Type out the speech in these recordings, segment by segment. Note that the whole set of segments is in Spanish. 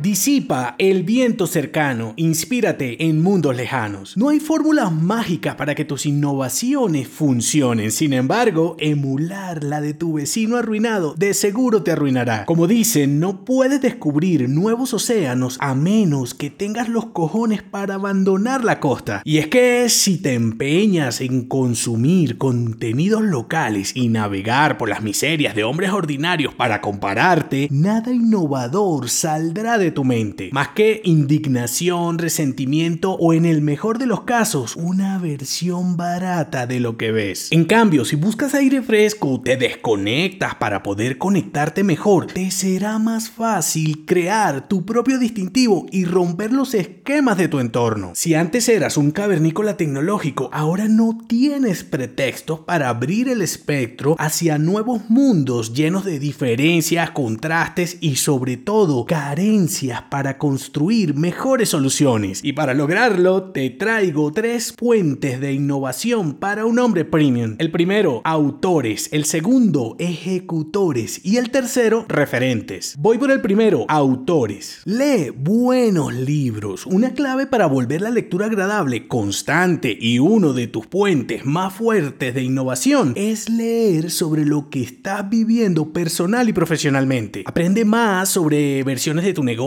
Disipa el viento cercano, inspírate en mundos lejanos. No hay fórmulas mágicas para que tus innovaciones funcionen, sin embargo, emular la de tu vecino arruinado de seguro te arruinará. Como dicen, no puedes descubrir nuevos océanos a menos que tengas los cojones para abandonar la costa. Y es que si te empeñas en consumir contenidos locales y navegar por las miserias de hombres ordinarios para compararte, nada innovador saldrá de tu mente, más que indignación, resentimiento o en el mejor de los casos, una versión barata de lo que ves. En cambio, si buscas aire fresco, te desconectas para poder conectarte mejor, te será más fácil crear tu propio distintivo y romper los esquemas de tu entorno. Si antes eras un cavernícola tecnológico, ahora no tienes pretextos para abrir el espectro hacia nuevos mundos llenos de diferencias, contrastes y sobre todo carencias para construir mejores soluciones. Y para lograrlo, te traigo tres puentes de innovación para un hombre premium. El primero, autores. El segundo, ejecutores. Y el tercero, referentes. Voy por el primero, autores. Lee buenos libros. Una clave para volver la lectura agradable, constante y uno de tus puentes más fuertes de innovación es leer sobre lo que estás viviendo personal y profesionalmente. Aprende más sobre versiones de tu negocio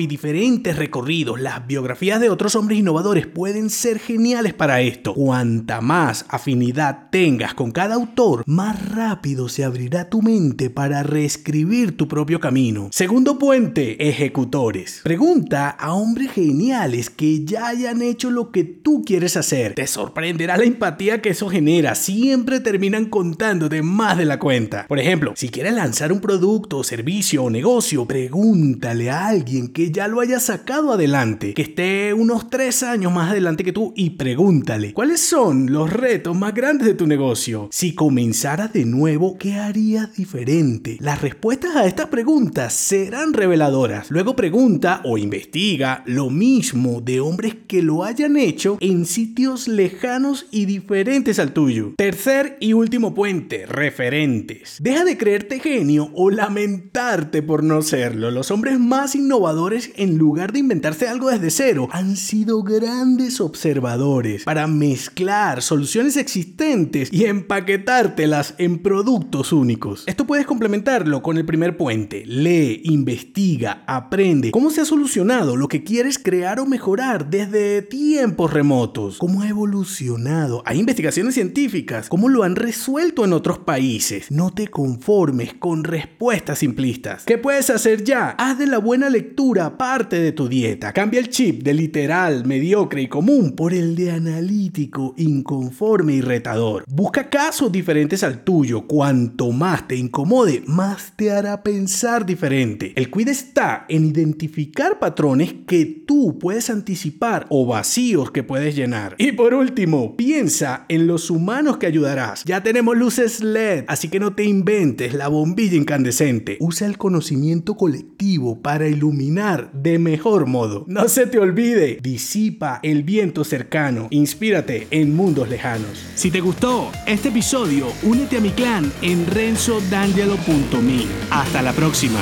y diferentes recorridos, las biografías de otros hombres innovadores pueden ser geniales para esto. Cuanta más afinidad tengas con cada autor, más rápido se abrirá tu mente para reescribir tu propio camino. Segundo puente, ejecutores. Pregunta a hombres geniales que ya hayan hecho lo que tú quieres hacer. Te sorprenderá la empatía que eso genera. Siempre terminan contándote más de la cuenta. Por ejemplo, si quieres lanzar un producto, servicio o negocio, pregúntale a alguien que ya lo haya sacado adelante, que esté unos tres años más adelante que tú y pregúntale, ¿cuáles son los retos más grandes de tu negocio? Si comenzaras de nuevo, ¿qué harías diferente? Las respuestas a estas preguntas serán reveladoras. Luego pregunta o investiga lo mismo de hombres que lo hayan hecho en sitios lejanos y diferentes al tuyo. Tercer y último puente, referentes. Deja de creerte genio o lamentarte por no serlo. Los hombres más innovadores en lugar de inventarse algo desde cero. Han sido grandes observadores para mezclar soluciones existentes y empaquetártelas en productos únicos. Esto puedes complementarlo con el primer puente. Lee, investiga, aprende cómo se ha solucionado lo que quieres crear o mejorar desde tiempos remotos. Cómo ha evolucionado. Hay investigaciones científicas. Cómo lo han resuelto en otros países. No te conformes con respuestas simplistas. ¿Qué puedes hacer ya? Haz de la buena lectura parte de tu dieta. Cambia el chip de literal, mediocre y común por el de analítico, inconforme y retador. Busca casos diferentes al tuyo. Cuanto más te incomode, más te hará pensar diferente. El cuide está en identificar patrones que tú puedes anticipar o vacíos que puedes llenar. Y por último, piensa en los humanos que ayudarás. Ya tenemos luces LED, así que no te inventes la bombilla incandescente. Usa el conocimiento colectivo iluminar de mejor modo. No se te olvide, disipa el viento cercano, inspírate en mundos lejanos. Si te gustó este episodio, únete a mi clan en renzodangelo.me. Hasta la próxima.